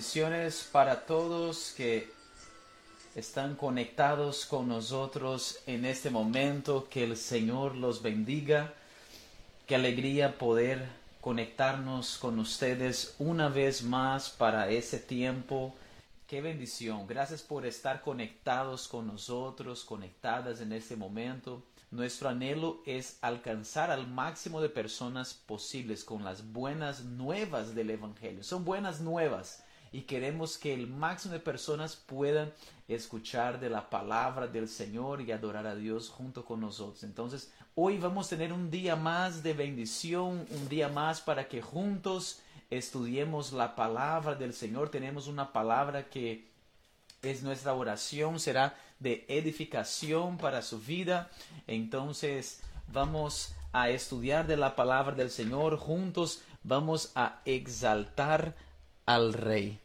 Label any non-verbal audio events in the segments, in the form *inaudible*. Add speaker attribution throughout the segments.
Speaker 1: Bendiciones para todos que están conectados con nosotros en este momento. Que el Señor los bendiga. Qué alegría poder conectarnos con ustedes una vez más para ese tiempo. Qué bendición. Gracias por estar conectados con nosotros, conectadas en este momento. Nuestro anhelo es alcanzar al máximo de personas posibles con las buenas nuevas del Evangelio. Son buenas nuevas y queremos que el máximo de personas puedan escuchar de la palabra del Señor y adorar a Dios junto con nosotros. Entonces, hoy vamos a tener un día más de bendición, un día más para que juntos estudiemos la palabra del Señor. Tenemos una palabra que es nuestra oración, será de edificación para su vida. Entonces, vamos a estudiar de la palabra del Señor juntos, vamos a exaltar al Rey.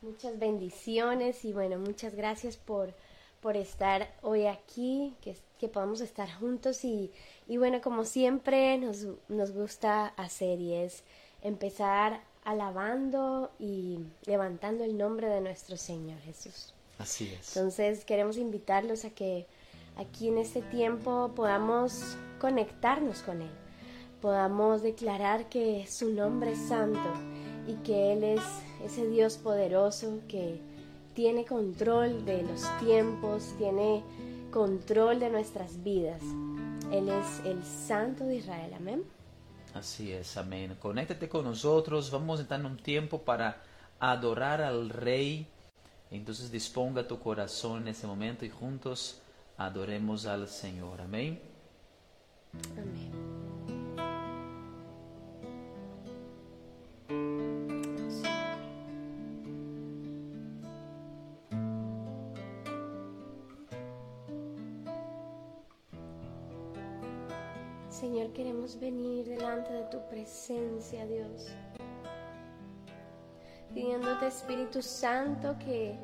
Speaker 2: Muchas bendiciones y bueno, muchas gracias por, por estar hoy aquí, que, que podamos estar juntos y, y bueno, como siempre nos, nos gusta hacer y es empezar alabando y levantando el nombre de nuestro Señor Jesús.
Speaker 1: Así es.
Speaker 2: Entonces queremos invitarlos a que aquí en este tiempo podamos conectarnos con Él, podamos declarar que su nombre es santo y que Él es ese Dios poderoso que tiene control de los tiempos, tiene control de nuestras vidas. Él es el Santo de Israel, amén.
Speaker 1: Así es, amén. Conéctate con nosotros, vamos a estar un tiempo para adorar al Rey. Entonces disponga tu corazón en ese momento y juntos adoremos al Señor. Amén.
Speaker 2: Amén. Tu presencia, Dios. Pidiéndote, Espíritu Santo, que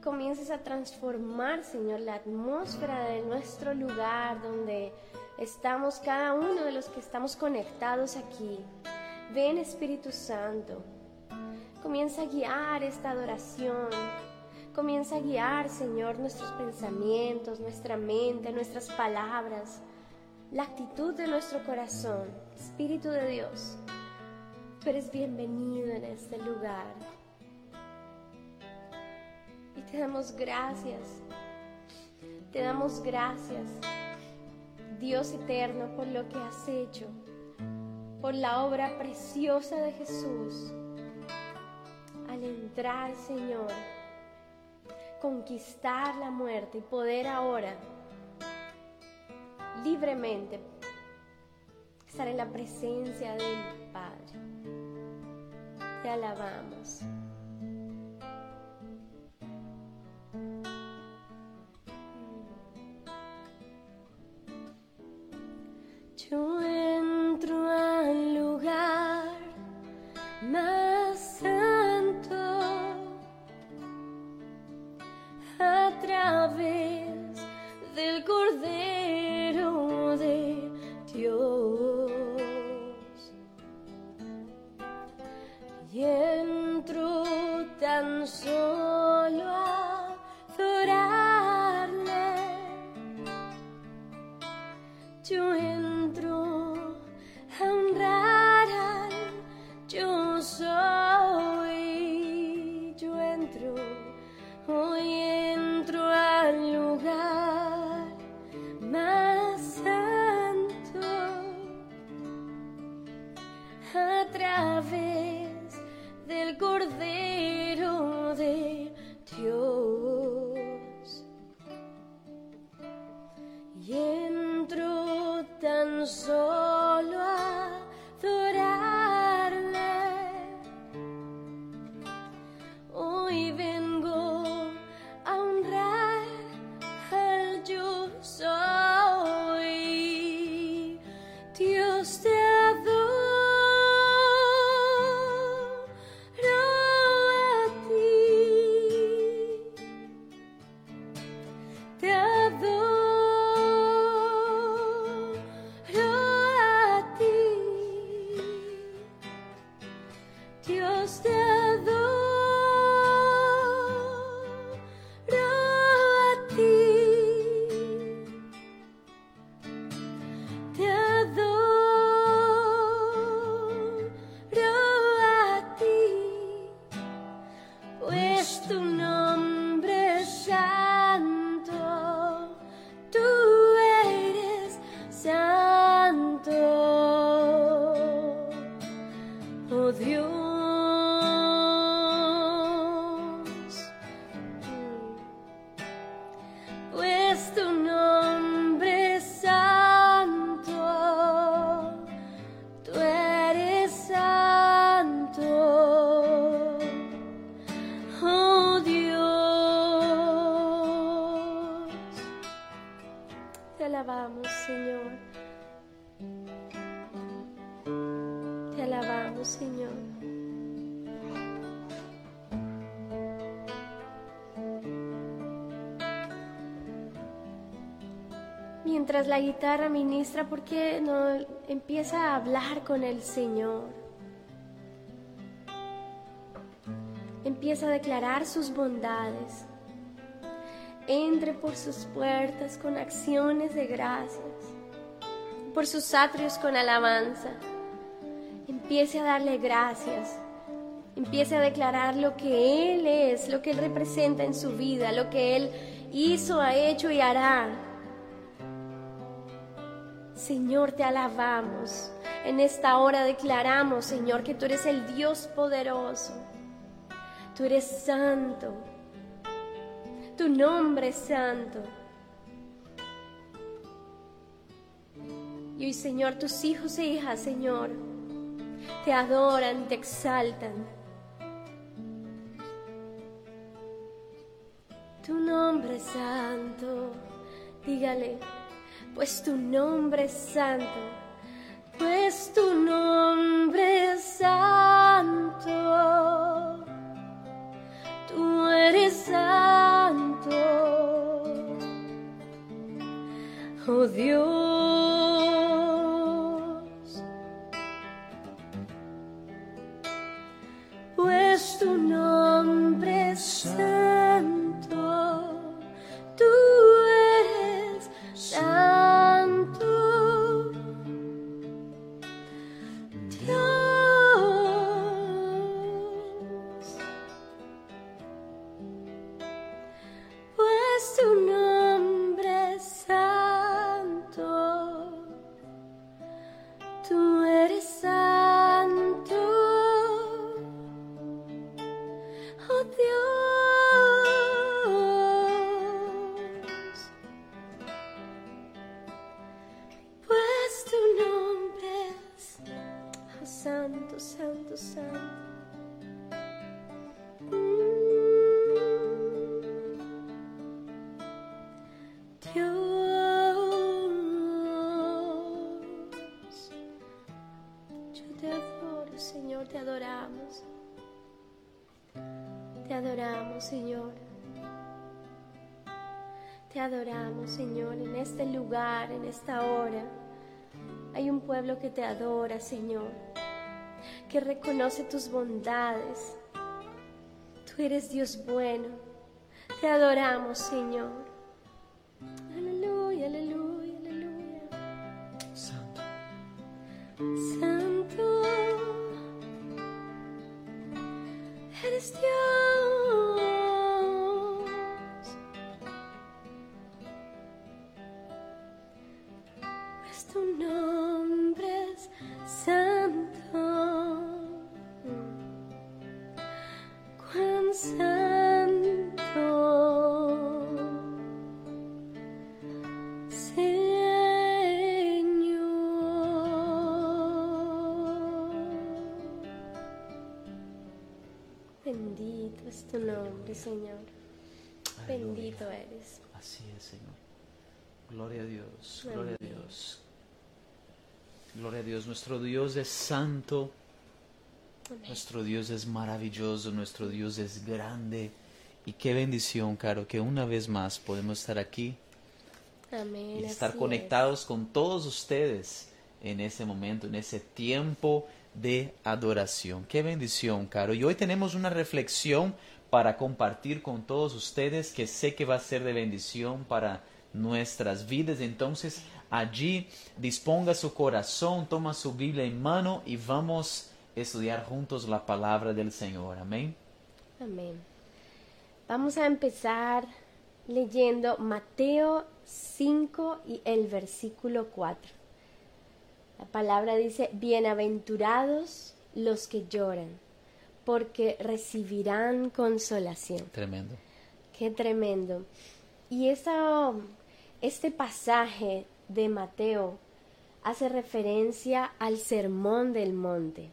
Speaker 2: comiences a transformar, Señor, la atmósfera de nuestro lugar donde estamos cada uno de los que estamos conectados aquí. Ven, Espíritu Santo. Comienza a guiar esta adoración. Comienza a guiar, Señor, nuestros pensamientos, nuestra mente, nuestras palabras la actitud de nuestro corazón. Espíritu de Dios, tú eres bienvenido en este lugar. Y te damos gracias. Te damos gracias, Dios eterno, por lo que has hecho, por la obra preciosa de Jesús. Al entrar, Señor, conquistar la muerte y poder ahora libremente estar en la presencia del Padre. Te alabamos. of you. La guitarra ministra, ¿por qué no empieza a hablar con el Señor? Empieza a declarar sus bondades. Entre por sus puertas con acciones de gracias, por sus atrios con alabanza. Empiece a darle gracias. Empiece a declarar lo que Él es, lo que Él representa en su vida, lo que Él hizo, ha hecho y hará. Señor, te alabamos. En esta hora declaramos, Señor, que tú eres el Dios poderoso. Tú eres santo. Tu nombre es santo. Y hoy, Señor, tus hijos e hijas, Señor, te adoran, te exaltan. Tu nombre es santo. Dígale, pues tu nombre es santo. Pues tu nombre es santo. Tú eres santo. Oh Dios. Santo, santo, santo. Dios, yo te adoro, Señor, te adoramos. Te adoramos, Señor. Te adoramos, Señor, en este lugar, en esta hora. Hay un pueblo que te adora, Señor, que reconoce tus bondades. Tú eres Dios bueno. Te adoramos, Señor. Aleluya, aleluya, aleluya.
Speaker 1: Santo.
Speaker 2: Santo,
Speaker 1: Así es, Señor. Gloria a Dios, gloria a. Dios. Gloria a Dios. Nuestro Dios es santo, nuestro Dios es maravilloso, nuestro Dios es grande. Y qué bendición, Caro, que una vez más podemos estar aquí
Speaker 2: Amén.
Speaker 1: y estar conectados con todos ustedes en ese momento, en ese tiempo de adoración. Qué bendición, Caro. Y hoy tenemos una reflexión para compartir con todos ustedes que sé que va a ser de bendición para nuestras vidas. Entonces, allí disponga su corazón, toma su Biblia en mano y vamos a estudiar juntos la palabra del Señor. Amén.
Speaker 2: Amén. Vamos a empezar leyendo Mateo 5 y el versículo 4. La palabra dice, bienaventurados los que lloran, porque recibirán consolación.
Speaker 1: Tremendo.
Speaker 2: Qué tremendo. Y esa- este pasaje de Mateo hace referencia al sermón del monte.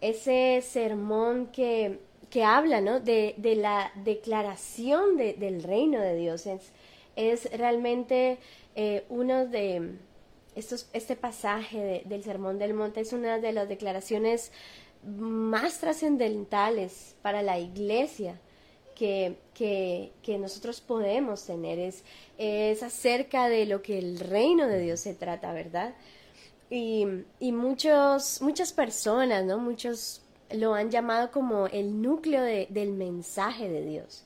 Speaker 2: Ese sermón que, que habla ¿no? de, de la declaración de- del reino de Dios. Es, es realmente eh, uno de estos, este pasaje del Sermón del Monte es una de las declaraciones más trascendentales para la iglesia que, que, nosotros podemos tener. Es, es acerca de lo que el reino de Dios se trata, ¿verdad? Y, y muchos, muchas personas, ¿no? Muchos lo han llamado como el núcleo del mensaje de Dios.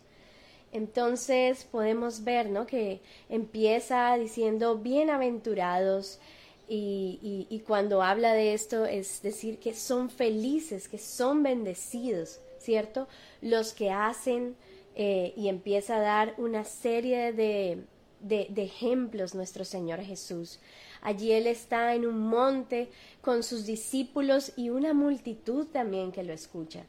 Speaker 2: Entonces podemos ver ¿no? que empieza diciendo bienaventurados y, cuando habla de esto es decir que son felices, que son bendecidos, ¿cierto? Los que hacen eh, y empieza a dar una serie de, de, ejemplos nuestro Señor Jesús Allí Él está en un monte con sus discípulos y una multitud también que lo escucha.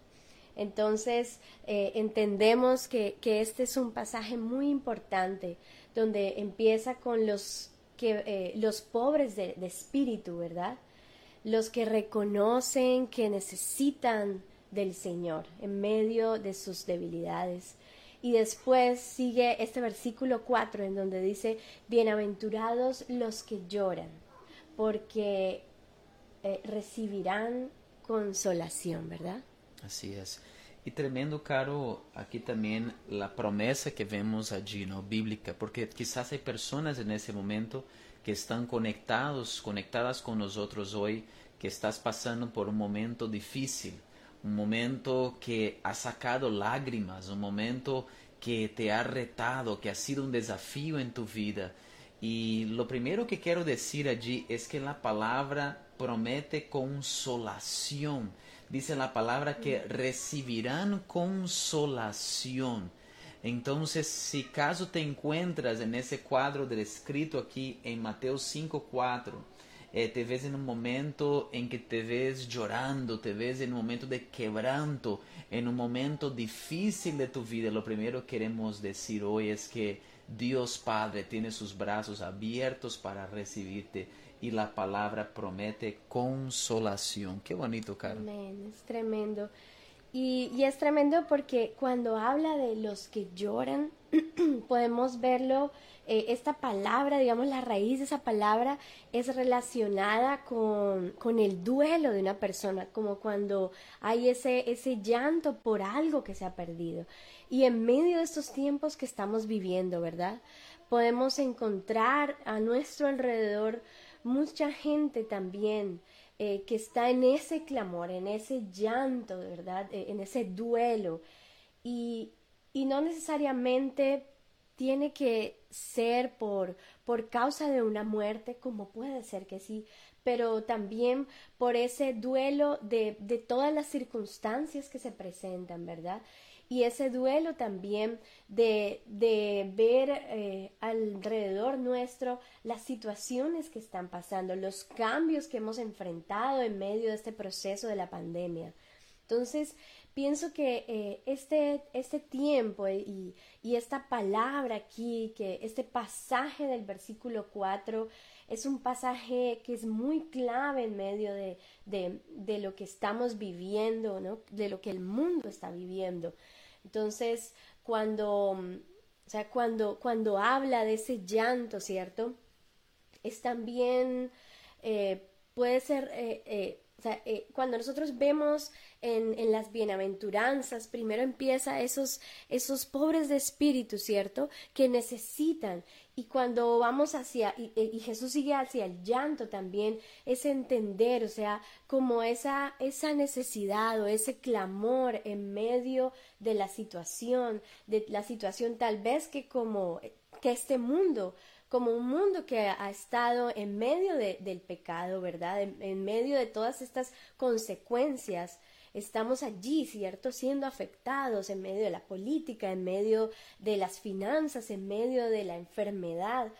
Speaker 2: Entonces eh, entendemos que, este es un pasaje muy importante donde empieza con los, que, eh, los pobres de, espíritu, ¿verdad? Los que reconocen que necesitan del Señor en medio de sus debilidades. Y después sigue este versículo 4 en donde dice, bienaventurados los que lloran, porque eh, recibirán consolación, ¿verdad?
Speaker 1: Así es. Y tremendo, Caro, aquí también la promesa que vemos allí, ¿no? Bíblica, porque quizás hay personas en ese momento que están conectados, conectadas con nosotros hoy, que estás pasando por un momento difícil, un momento que ha sacado lágrimas, un momento que te ha retado, que ha sido un desafío en tu vida. Y lo primero que quiero decir allí es que la palabra promete consolación. Dice la palabra que recibirán consolación. Entonces, si caso te encuentras en ese cuadro descrito aquí en Mateo 5.4, eh, te ves en un momento en que te ves llorando, te ves en un momento de quebranto, en un momento difícil de tu vida, lo primero que queremos decir hoy es que Dios Padre tiene sus brazos abiertos para recibirte y la palabra promete consolación. Qué bonito, Carlos.
Speaker 2: Amén, es tremendo. Y, y, es tremendo porque cuando habla de los que lloran, *clears throat* podemos verlo eh, esta palabra, digamos, la raíz de esa palabra es relacionada con, con, el duelo de una persona, como cuando hay ese, ese llanto por algo que se ha perdido. Y en medio de estos tiempos que estamos viviendo, ¿verdad? Podemos encontrar a nuestro alrededor mucha gente también eh, que está en ese clamor, en ese llanto, ¿verdad? Eh, en ese duelo. Y, y no necesariamente tiene que ser por, por causa de una muerte, como puede ser que sí, pero también por ese duelo de, de todas las circunstancias que se presentan, ¿verdad? Y ese duelo también de, de ver eh, alrededor nuestro las situaciones que están pasando, los cambios que hemos enfrentado en medio de este proceso de la pandemia. Entonces, pienso que eh, este, este tiempo y, y, esta palabra aquí, que este pasaje del versículo 4 es un pasaje que es muy clave en medio de, de, de lo que estamos viviendo, ¿no? de lo que el mundo está viviendo. Entonces, cuando, o sea, cuando, cuando habla de ese llanto, ¿cierto? Es también, eh, puede ser eh, o sea, eh, cuando nosotros vemos en, en, las bienaventuranzas, primero empieza esos, esos pobres de espíritu, ¿cierto? Que necesitan. Y cuando vamos hacia, y, y, Jesús sigue hacia el llanto también, es entender, o sea, como esa, esa necesidad o ese clamor en medio de la situación, de la situación tal vez que como que este mundo como un mundo que ha estado en medio del pecado, ¿verdad? En, medio de todas estas consecuencias. Estamos allí, ¿cierto? Siendo afectados en medio de la política, en medio de las finanzas, en medio de la enfermedad.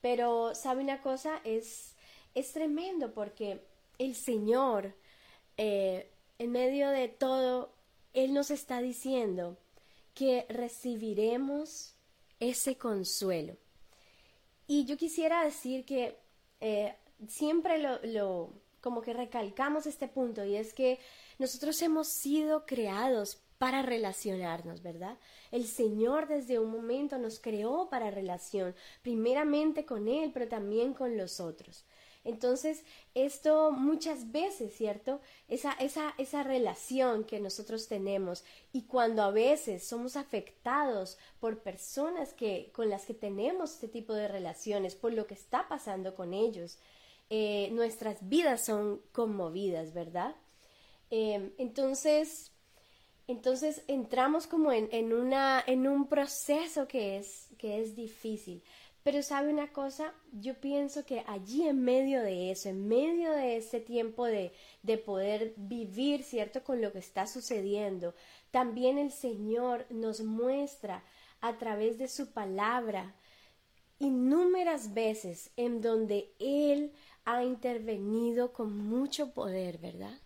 Speaker 2: Pero, ¿sabe una cosa? Es, es tremendo porque el Señor, eh, en medio de todo, Él nos está diciendo que recibiremos ese consuelo. Y yo quisiera decir que eh, siempre lo, lo, como que recalcamos este punto y es que nosotros hemos sido creados para relacionarnos, ¿verdad? El Señor desde un momento nos creó para relación, primeramente con Él, pero también con los otros. Entonces, esto muchas veces, ¿cierto? Esa, esa, esa relación que nosotros tenemos y cuando a veces somos afectados por personas que, con las que tenemos este tipo de relaciones, por lo que está pasando con ellos, eh, nuestras vidas son conmovidas, ¿verdad? Em, entonces, entonces entramos como en, una, en un proceso que es, que es difícil. Pero sabe una cosa, yo pienso que allí en medio de eso, en medio de ese tiempo de, de poder vivir, ¿cierto?, con lo que está sucediendo, también el Señor nos muestra a través de su palabra innúmeras veces en donde Él ha intervenido con mucho poder, ¿verdad?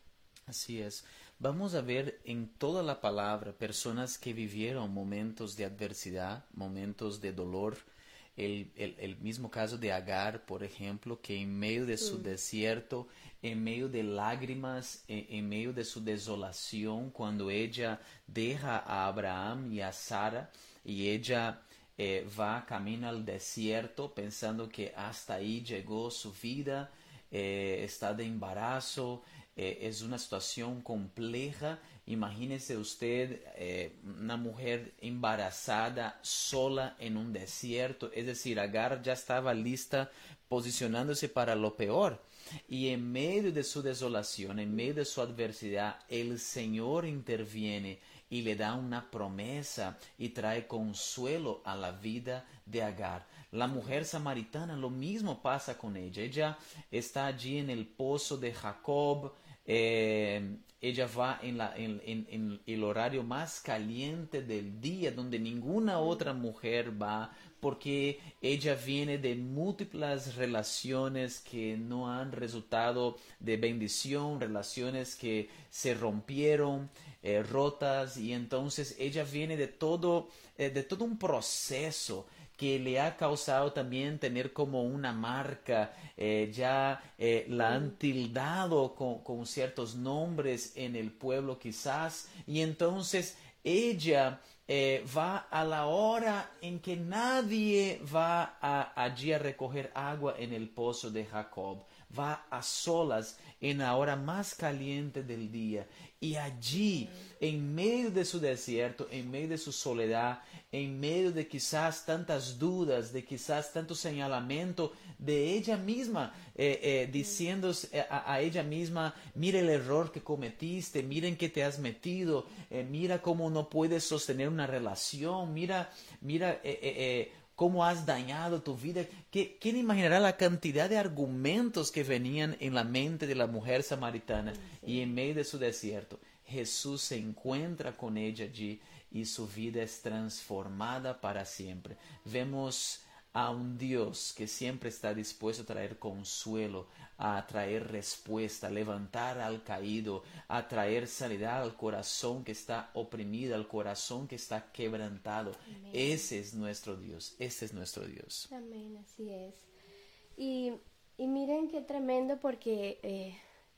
Speaker 1: Así es. Vamos a ver en toda la palabra personas que vivieron momentos de adversidad, momentos de dolor, el, el, el, mismo caso de Agar, por ejemplo, que en medio de su mm. desierto, en medio de lágrimas, en, en, medio de su desolación, cuando ella deja a Abraham y a Sara y ella eh, va camino al desierto pensando que hasta ahí llegó su vida, eh, está de embarazo, eh, es una situación compleja Imagínese usted eh, una mujer embarazada sola en un desierto, es decir, Agar ya estaba lista posicionándose para lo peor. Y en medio de su desolación, en medio de su adversidad, el Señor interviene y le da una promesa y trae consuelo a la vida de Agar. La mujer samaritana, lo mismo pasa con ella. Ella está allí en el pozo de Jacob, eh, ella va en, la, en, en, el horario más caliente del día, donde ninguna otra mujer va, porque ella viene de múltiples relaciones que no han resultado de bendición, relaciones que se rompieron, eh, rotas, y entonces ella viene de todo, eh, de todo un proceso que le ha causado también tener como una marca, eh, ya eh, la han tildado con, ciertos nombres en el pueblo quizás, y entonces ella eh, va a la hora en que nadie va allí a recoger agua en el pozo de Jacob, va a solas en la hora más caliente del día. Y allí, en medio de su desierto, en medio de su soledad, en medio de quizás tantas dudas, de quizás tanto señalamiento de ella misma, eh, eh, diciendo eh, a, ella misma, mira el error que cometiste, miren que te has metido, mira cómo no puedes sostener una relación, mira, mira cómo has dañado tu vida. ¿Quién imaginará la cantidad de argumentos que venían en la mente de la mujer samaritana y en medio de su desierto? Jesús se encuentra con ella allí y su vida es transformada para siempre. Vemos a un Dios que siempre está dispuesto a traer consuelo, a traer respuesta, a levantar al caído, a traer sanidad al corazón que está oprimido, al corazón que está quebrantado. Ese es nuestro Dios, ese es nuestro Dios.
Speaker 2: Amén, así es. Y, y miren qué tremendo porque eh,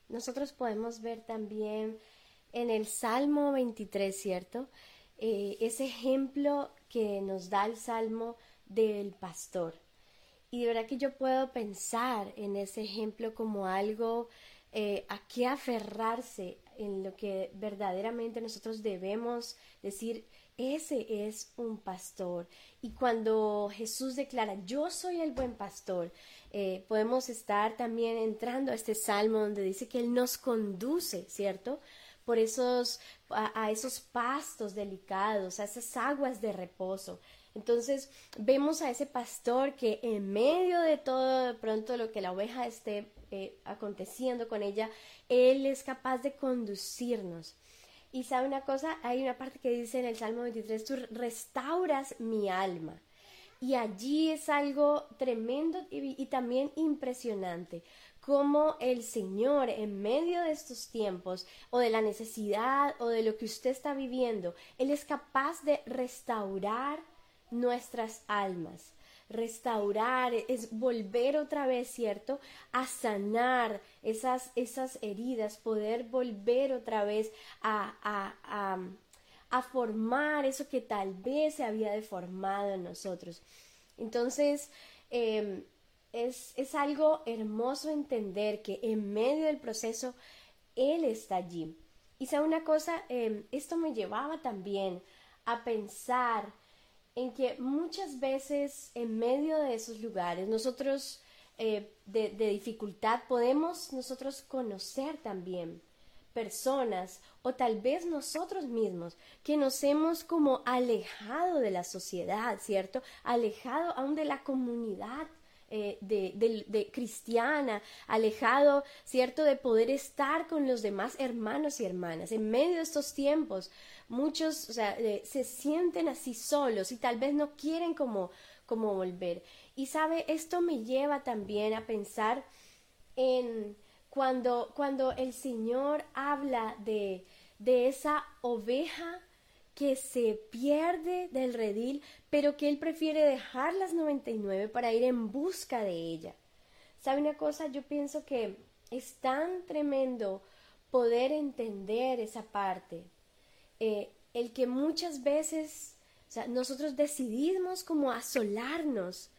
Speaker 2: nosotros podemos ver también en el Salmo 23, ¿cierto? Eh, ese ejemplo que nos da el Salmo del pastor. Y de verdad que yo puedo pensar en ese ejemplo como algo eh, a qué aferrarse, en lo que verdaderamente nosotros debemos decir, ese es un pastor. Y cuando Jesús declara, yo soy el buen pastor, eh, podemos estar también entrando a este salmo donde dice que Él nos conduce, ¿cierto? Por esos, a esos pastos delicados, a esas aguas de reposo. Entonces vemos a ese pastor que en medio de todo de pronto lo que la oveja esté eh, aconteciendo con ella, él es capaz de conducirnos. Y sabe una cosa, hay una parte que dice en el Salmo 23, tú restauras mi alma. Y allí es algo tremendo y, también impresionante, como el Señor en medio de estos tiempos o de la necesidad o de lo que usted está viviendo, Él es capaz de restaurar nuestras almas. Restaurar es volver otra vez, ¿cierto? A sanar esas, esas heridas, poder volver otra vez a, a, a formar eso que tal vez se había deformado en nosotros. Entonces, em, es, es, algo hermoso entender que en medio del proceso Él está allí. Y sabe una cosa, em, esto me llevaba también a pensar en que muchas veces en medio de esos lugares nosotros eh, de, dificultad podemos nosotros conocer también personas o tal vez nosotros mismos que nos hemos como alejado de la sociedad, ¿cierto? Alejado aún de la comunidad eh, de, cristiana, alejado, ¿cierto?, de poder estar con los demás hermanos y hermanas. En medio de estos tiempos, muchos eh, se sienten así solos y tal vez no quieren como, como volver. Y sabe, esto me lleva también a pensar en cuando, cuando el Señor habla de, de esa oveja que se pierde del redil, pero que él prefiere dejar las 99 para ir en busca de ella. ¿Sabe una cosa? Yo pienso que es tan tremendo poder entender esa parte. Eh, el que muchas veces nosotros decidimos como asolarnos,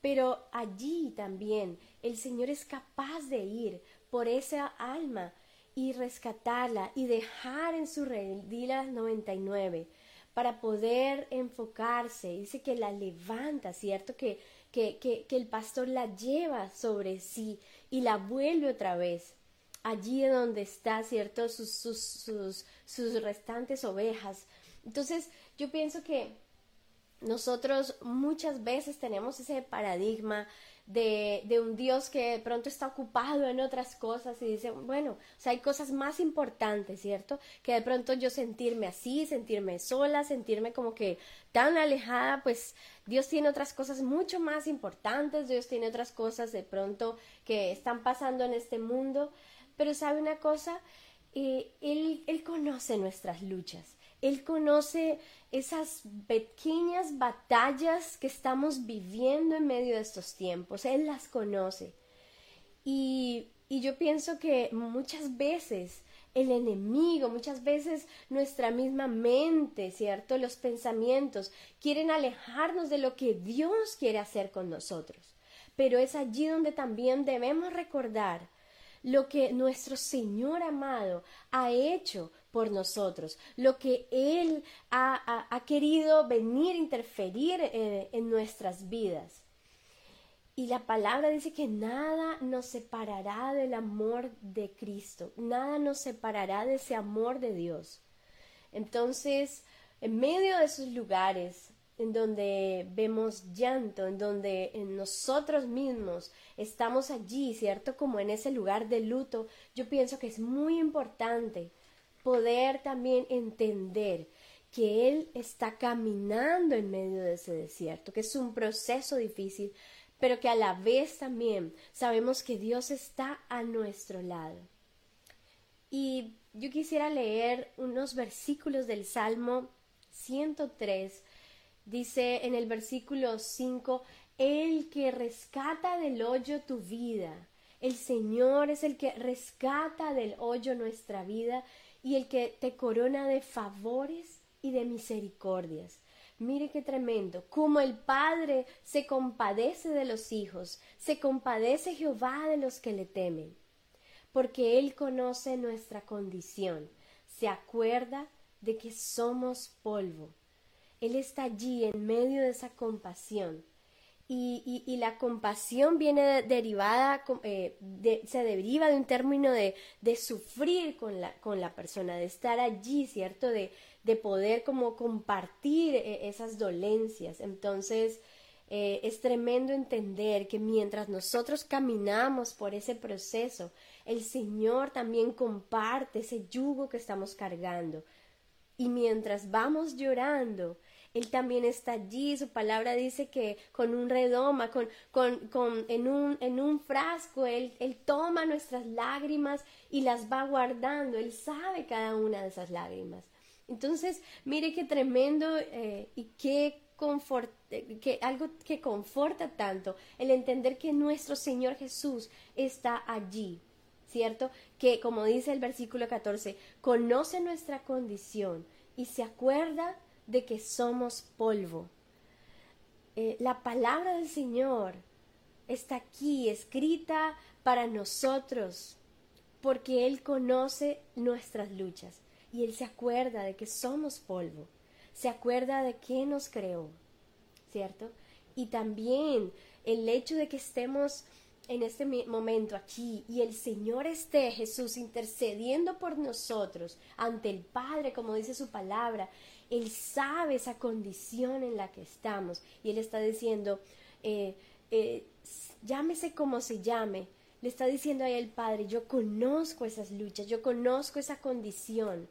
Speaker 2: pero allí también el Señor es capaz de ir por esa alma y rescatarla y dejar en su redil las 99 para poder enfocarse. Dice que la levanta, ¿cierto? Que, que, que, que el pastor la lleva sobre sí y la vuelve otra vez allí donde está, ¿cierto? Sus, sus, sus, sus restantes ovejas. Entonces, yo pienso que nosotros muchas veces tenemos ese paradigma de, un Dios que de pronto está ocupado en otras cosas y dice, bueno, o sea, hay cosas más importantes, ¿cierto? Que de pronto yo sentirme así, sentirme sola, sentirme como que tan alejada, pues Dios tiene otras cosas mucho más importantes, Dios tiene otras cosas de pronto que están pasando en este mundo, pero sabe una cosa, eh, él, él conoce nuestras luchas, Él conoce esas pequeñas batallas que estamos viviendo en medio de estos tiempos. Él las conoce. Y, y yo pienso que muchas veces el enemigo, muchas veces nuestra misma mente, ¿cierto? Los pensamientos quieren alejarnos de lo que Dios quiere hacer con nosotros. Pero es allí donde también debemos recordar lo que nuestro Señor amado ha hecho por nosotros, lo que Él ha, querido venir a interferir eh, en nuestras vidas. Y la palabra dice que nada nos separará del amor de Cristo, nada nos separará de ese amor de Dios. Entonces, en medio de esos lugares en donde vemos llanto, en donde en nosotros mismos estamos allí, ¿cierto? Como en ese lugar de luto, yo pienso que es muy importante poder también entender que Él está caminando en medio de ese desierto, que es un proceso difícil, pero que a la vez también sabemos que Dios está a nuestro lado. Y yo quisiera leer unos versículos del Salmo 103. Dice en el versículo 5, El que rescata del hoyo tu vida. El Señor es el que rescata del hoyo nuestra vida y el que te corona de favores y de misericordias. Mire qué tremendo, como el Padre se compadece de los hijos, se compadece Jehová de los que le temen, porque Él conoce nuestra condición, se acuerda de que somos polvo. Él está allí en medio de esa compasión y, y, la compasión viene derivada, eh, se deriva de un término de, de sufrir con la, persona, de estar allí, ¿cierto? De, de poder como compartir eh, esas dolencias. Entonces, eh, es tremendo entender que mientras nosotros caminamos por ese proceso, el Señor también comparte ese yugo que estamos cargando. Y mientras vamos llorando, él también está allí. Su palabra dice que con un redoma, con, con, con, en, un, en un frasco, él, él toma nuestras lágrimas y las va guardando. Él sabe cada una de esas lágrimas. Entonces, mire qué tremendo eh, y qué confort, que algo que conforta tanto el entender que nuestro Señor Jesús está allí, ¿cierto? Que como dice el versículo 14, conoce nuestra condición y se acuerda de que somos polvo. Eh, la palabra del Señor está aquí escrita para nosotros porque Él conoce nuestras luchas y Él se acuerda de que somos polvo, se acuerda de que nos creó, ¿cierto? Y también el hecho de que estemos en este momento aquí y el Señor esté Jesús intercediendo por nosotros ante el Padre, como dice su palabra, Él sabe esa condición en la que estamos y Él está diciendo, eh, eh, llámese como se llame, le está diciendo ahí el Padre, yo conozco esas luchas, yo conozco esa condición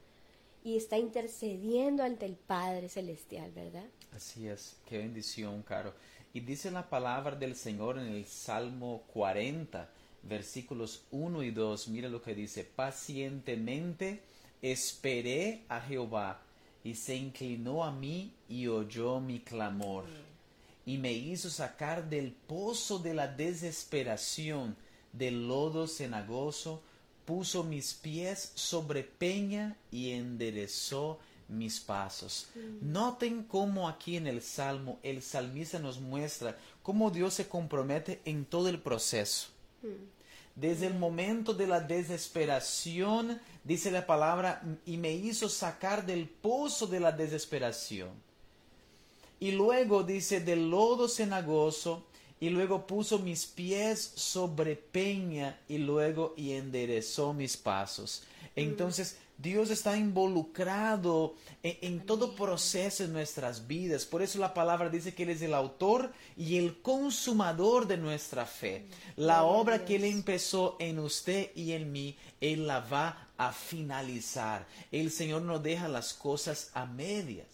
Speaker 2: y está intercediendo ante el Padre Celestial, ¿verdad?
Speaker 1: Así es, qué bendición, Caro. Y dice la palabra del Señor en el Salmo 40, versículos 1 y 2, mira lo que dice, pacientemente esperé a Jehová y se inclinó a mí y oyó mi clamor. Y me hizo sacar del pozo de la desesperación del lodo cenagoso, puso mis pies sobre peña y enderezó mis pasos. Mm. Noten cómo aquí en el Salmo el salmista nos muestra cómo Dios se compromete en todo el proceso. Mm. Desde el momento de la desesperación, dice la palabra, y me hizo sacar del pozo de la desesperación. Y luego dice, del lodo cenagoso, y luego puso mis pies sobre peña y luego y enderezó mis pasos. Entonces, Dios está involucrado en, todo proceso en nuestras vidas. Por eso la palabra dice que Él es el autor y el consumador de nuestra fe. La obra que Él empezó en usted y en mí, Él la va a finalizar. El Señor no deja las cosas a medias.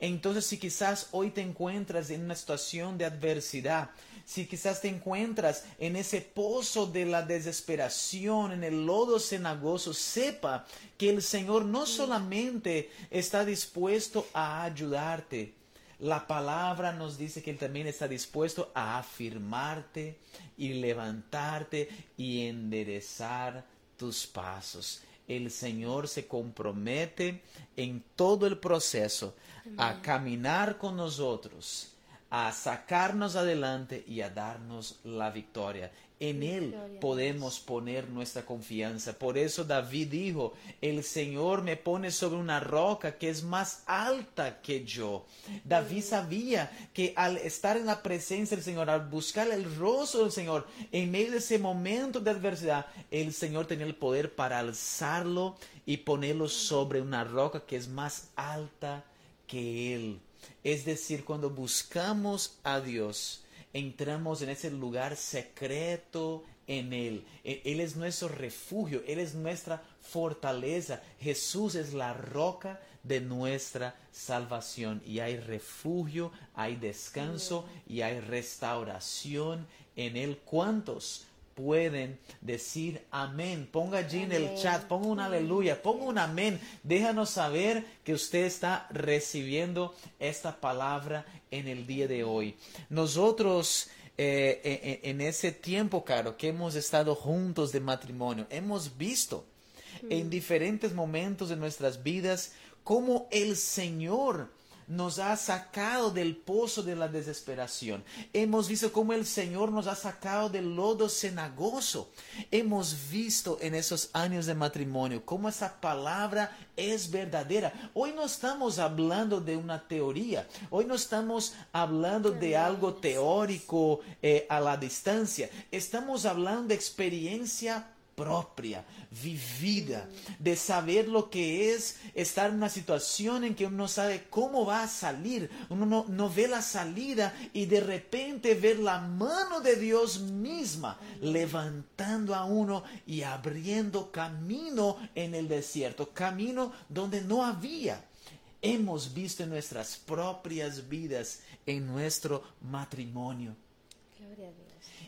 Speaker 1: Entonces, si quizás hoy te encuentras en una situación de adversidad, si quizás te encuentras en ese pozo de la desesperación, en el lodo cenagoso, sepa que el Señor no solamente está dispuesto a ayudarte, la palabra nos dice que Él también está dispuesto a afirmarte y levantarte y enderezar tus pasos. El Señor se compromete en todo el proceso a caminar con nosotros, a sacarnos adelante y a darnos la victoria. En Él podemos poner nuestra confianza. Por eso David dijo, el Señor me pone sobre una roca que es más alta que yo. David sabía que al estar en la presencia del Señor, al buscar el rostro del Señor, en medio de ese momento de adversidad, el Señor tenía el poder para alzarlo y ponerlo sobre una roca que es más alta que Él. Es decir, cuando buscamos a Dios, entramos en ese lugar secreto en Él. E, Él es nuestro refugio, Él es nuestra fortaleza. Jesús es la roca de nuestra salvación. Y hay refugio, hay descanso y hay restauración en Él. ¿Cuántos? Pueden decir amén. Ponga allí en el chat, ponga un aleluya, ponga un amén. Déjanos saber que usted está recibiendo esta palabra en el día de hoy. Nosotros eh, eh, eh, en ese tiempo, caro, que hemos estado juntos de matrimonio, hemos visto en diferentes momentos de nuestras vidas cómo el Señor nos ha sacado del pozo de la desesperación. Hemos visto cómo el Señor nos ha sacado del lodo cenagoso. Hemos visto en esos años de matrimonio cómo esa palabra es verdadera. Hoy no estamos hablando de una teoría, hoy no estamos hablando de algo teórico eh, a la distancia, estamos hablando de experiencia propia, vivida, de saber lo que es estar en una situación en que uno no sabe cómo va a salir, uno no, ve la salida y de repente ver la mano de Dios misma levantando a uno y abriendo camino en el desierto, camino donde no había. Hemos visto en nuestras propias vidas, en nuestro matrimonio.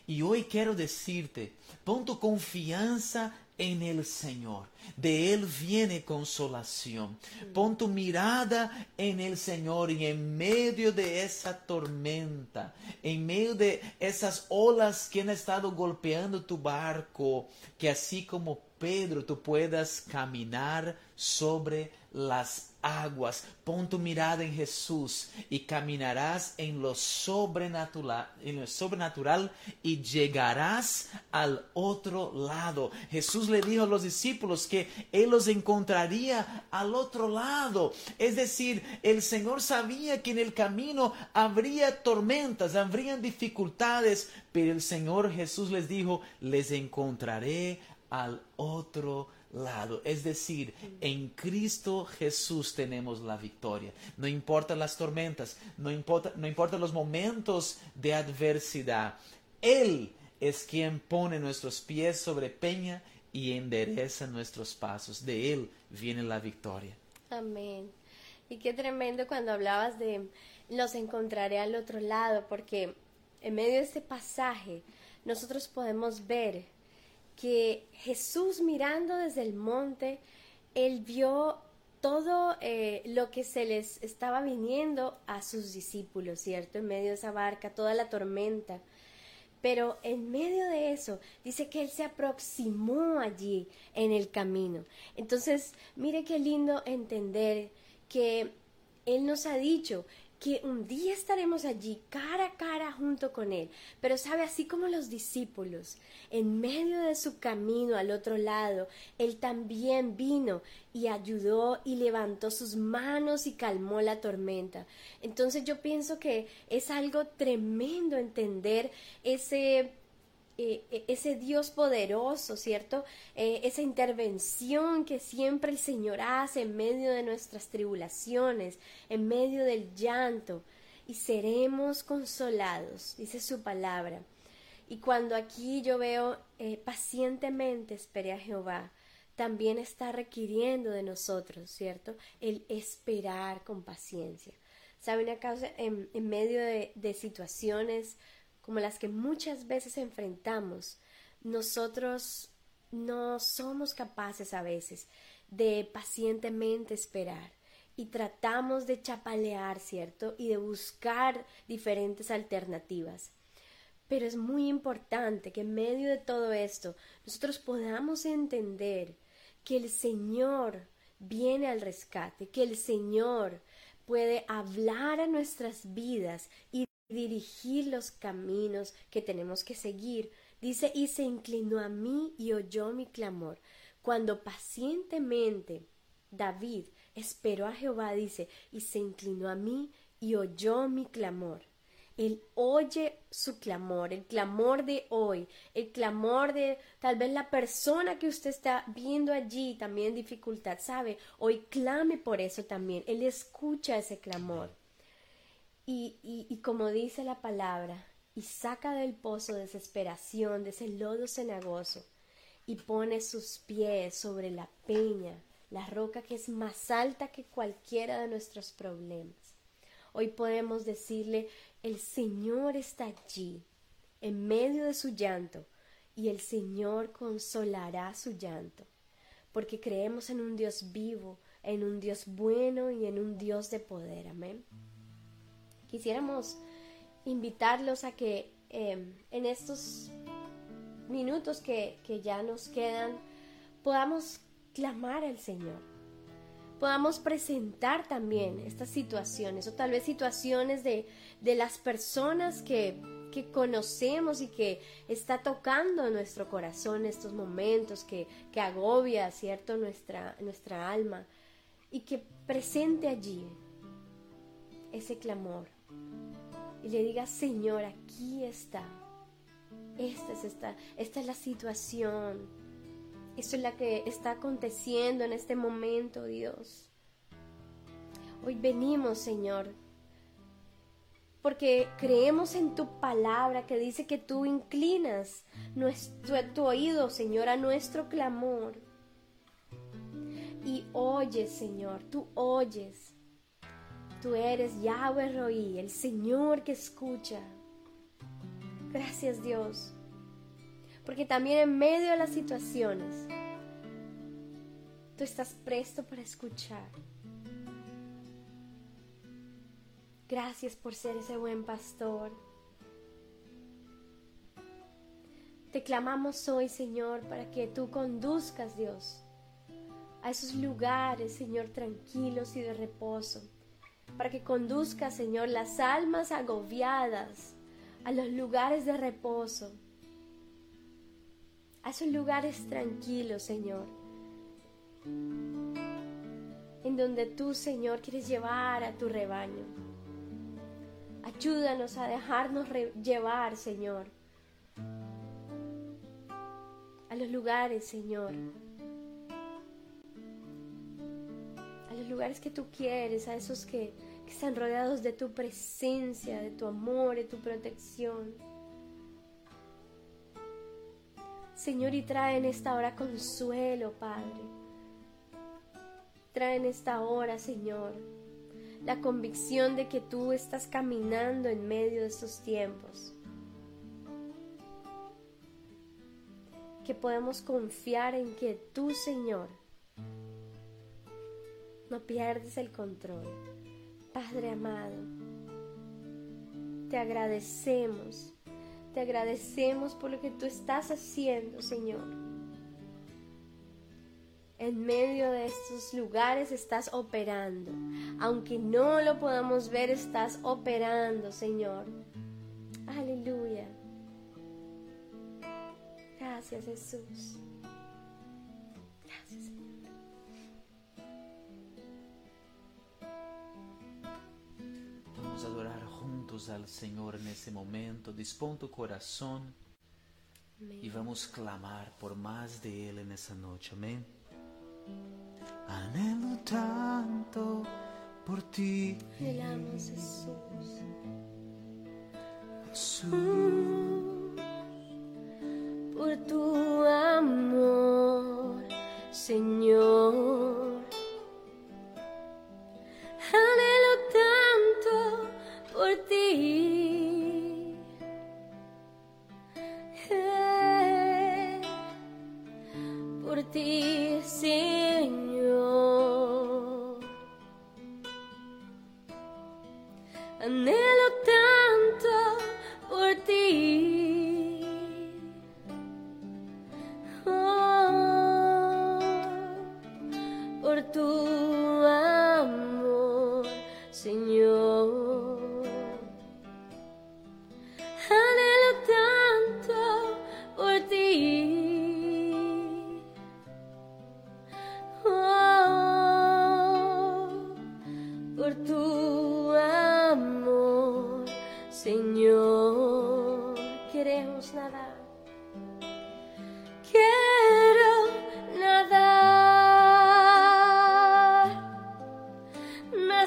Speaker 1: Y hoy quiero decirte, pon tu confianza en el Señor. De Él viene consolación. Pon tu mirada en el Señor y en medio de esa tormenta, en medio de esas olas que han estado golpeando tu barco, que así como Pedro tú puedas caminar sobre las aguas. Pon tu mirada en Jesús y caminarás en lo sobrenatural, en lo sobrenatural y llegarás al otro lado. Jesús le dijo a los discípulos que él los encontraría al otro lado. Es decir, el Señor sabía que en el camino habría tormentas, habrían dificultades, pero el Señor Jesús les dijo, les encontraré al otro lado. Es decir, en Cristo Jesús tenemos la victoria. No importa las tormentas, no importa, no los momentos de adversidad. Él es quien pone nuestros pies sobre peña y endereza nuestros pasos. De Él viene la victoria.
Speaker 2: Amén. Y qué tremendo cuando hablabas de los encontraré al otro lado, porque en medio de este pasaje nosotros podemos ver que Jesús mirando desde el monte, él vio todo eh, lo que se les estaba viniendo a sus discípulos, ¿cierto? En medio de esa barca, toda la tormenta. Pero en medio de eso, dice que Él se aproximó allí en el camino. Entonces, mire qué lindo entender que Él nos ha dicho que un día estaremos allí cara a cara junto con Él. Pero sabe, así como los discípulos, en medio de su camino al otro lado, Él también vino y ayudó y levantó sus manos y calmó la tormenta. Entonces yo pienso que es algo tremendo entender ese eh, e, ese Dios poderoso, ¿cierto? Eh, esa intervención que siempre el Señor hace en medio de nuestras tribulaciones, en medio del llanto, y seremos consolados, dice su palabra. Y cuando aquí yo veo eh, pacientemente esperé a Jehová, también está requiriendo de nosotros, ¿cierto? El esperar con paciencia. ¿Sabe una causa en, medio de situaciones como las que muchas veces enfrentamos, nosotros no somos capaces a veces de pacientemente esperar y tratamos de chapalear, ¿cierto? Y de buscar diferentes alternativas. Pero es muy importante que en medio de todo esto nosotros podamos entender que el Señor viene al rescate, que el Señor puede hablar a nuestras vidas y dirigir los caminos que tenemos que seguir. Dice, y se inclinó a mí y oyó mi clamor. Cuando pacientemente David esperó a Jehová, dice, y se inclinó a mí y oyó mi clamor. Él oye su clamor, el clamor de hoy, el clamor de tal vez la persona que usted está viendo allí también en dificultad, sabe, hoy clame por eso también. Él escucha ese clamor. Y, como dice la palabra, y saca del pozo desesperación, de ese lodo cenagoso, y pone sus pies sobre la peña, la roca que es más alta que cualquiera de nuestros problemas. Hoy podemos decirle, el Señor está allí, en medio de su llanto, y el Señor consolará su llanto, porque creemos en un Dios vivo, en un Dios bueno y en un Dios de poder. Amén. Quisiéramos invitarlos a que em, en estos minutos que, ya nos quedan podamos clamar al Señor, podamos presentar también estas situaciones o tal vez situaciones de, las personas que, que, conocemos y que está tocando nuestro corazón en estos momentos, que, que agobia, ¿cierto?, nuestra, nuestra alma y que presente allí ese clamor y le diga, Señor, aquí está. Esta es, esta, esta es la situación. Esto es la que está aconteciendo en este momento, Dios. Hoy venimos, Señor, porque creemos en tu palabra que dice que tú inclinas nuestro, tu oído, Señor, a nuestro clamor. Y oyes, Señor, tú oyes. Tú eres Yahweh Roí, el Señor que escucha. Gracias Dios. Porque también en medio de las situaciones, Tú estás presto para escuchar. Gracias por ser ese buen pastor. Te clamamos hoy, Señor, para que tú conduzcas, Dios, a esos lugares, Señor, tranquilos y de reposo. Para que conduzcas, Señor, las almas agobiadas a los lugares de reposo. A esos lugares tranquilos, Señor. En donde tú, Señor, quieres llevar a tu rebaño. Ayúdanos a dejarnos llevar, Señor a los lugares, Señor. A los lugares que tú quieres, a esos que, que están rodeados de tu presencia, de tu amor, de tu protección. Señor, y trae en esta hora consuelo, Padre. Trae en esta hora, Señor, la convicción de que tú estás caminando en medio de estos tiempos. que podemos confiar en que tú, Señor, no pierdes el control. Padre amado, te agradecemos, te agradecemos por lo que tú estás haciendo, Señor. En medio de estos lugares estás operando. Aunque no lo podamos ver, estás operando, Señor. Aleluya. Gracias Jesús. Gracias Señor.
Speaker 1: Vamos a adorar juntos al Señor en este momento. Dispón tu corazón y vamos a clamar por más de Él en esa noche. Amén. Anhelo tanto por ti.
Speaker 2: Anhelamos Jesús.
Speaker 1: Jesús.
Speaker 2: por tu amor, Señor.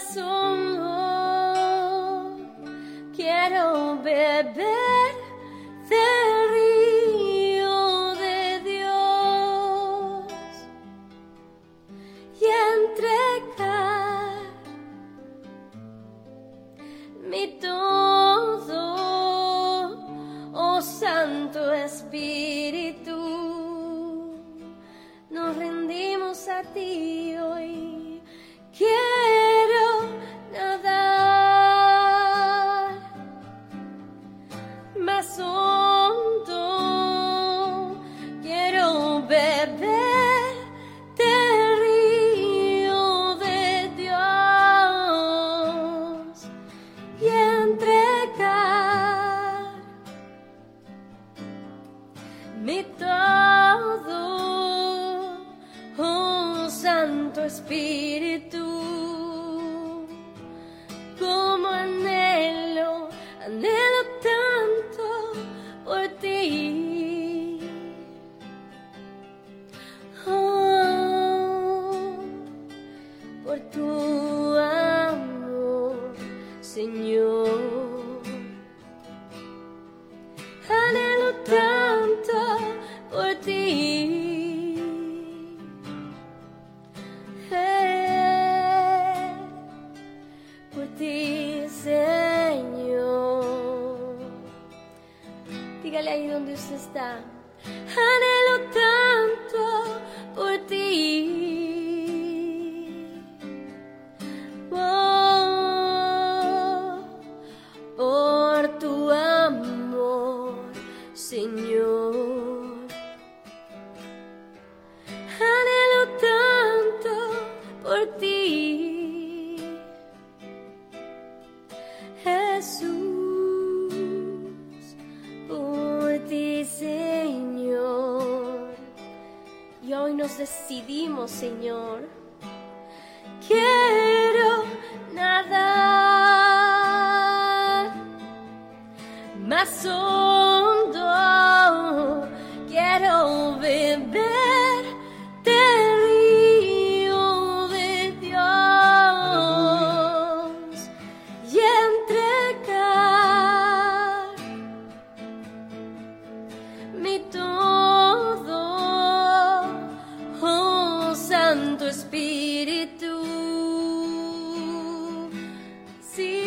Speaker 2: Más hondo. Quiero beber del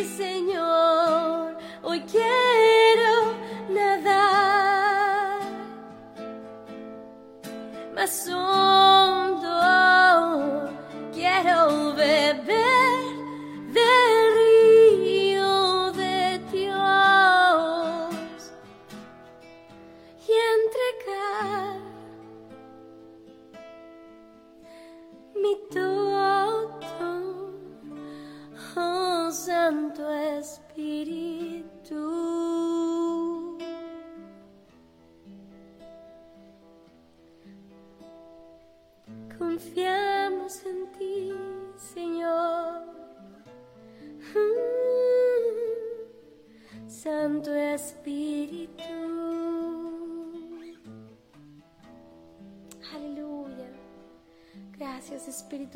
Speaker 2: Señor, hoy quiero nadar. Más hondo,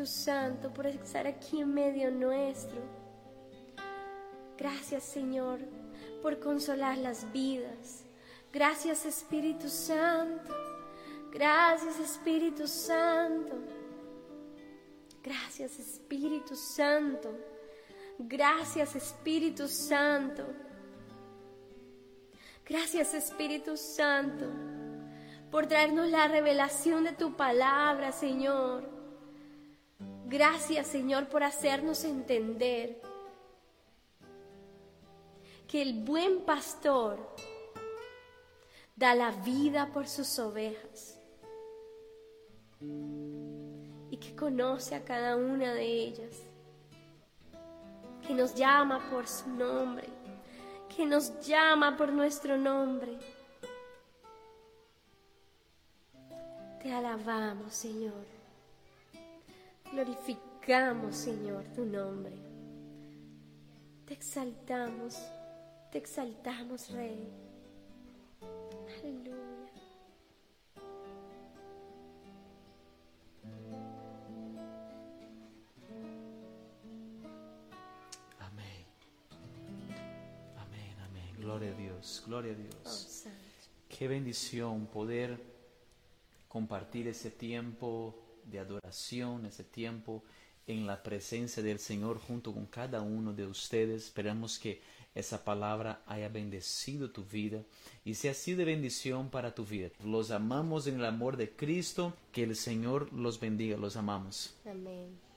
Speaker 2: Santo por estar aquí en medio nuestro. Gracias Señor por consolar las vidas. Gracias Espíritu Santo. Gracias Espíritu Santo. Gracias Espíritu Santo. Gracias Espíritu Santo. Gracias Espíritu Santo por traernos la revelación de tu palabra, Señor. Gracias, Señor, por hacernos entender que el buen pastor da la vida por sus ovejas y que conoce a cada una de ellas, que nos llama por su nombre, que nos llama por nuestro nombre. Te alabamos, Señor. Glorificamos, Señor, tu nombre. Te exaltamos, te exaltamos, Rey. Aleluya.
Speaker 1: Amén. Amén, amén. Gloria a Dios, gloria a
Speaker 2: Oh,
Speaker 1: Dios.
Speaker 2: Santo.
Speaker 1: Qué bendición poder compartir ese tiempo de adoración, ese tiempo en la presencia del Señor junto con cada uno de ustedes. Esperamos que esa palabra haya bendecido tu vida y sea así de bendición para tu vida. Los amamos en el amor de Cristo. Que el Señor los bendiga. Los amamos.
Speaker 2: Amén.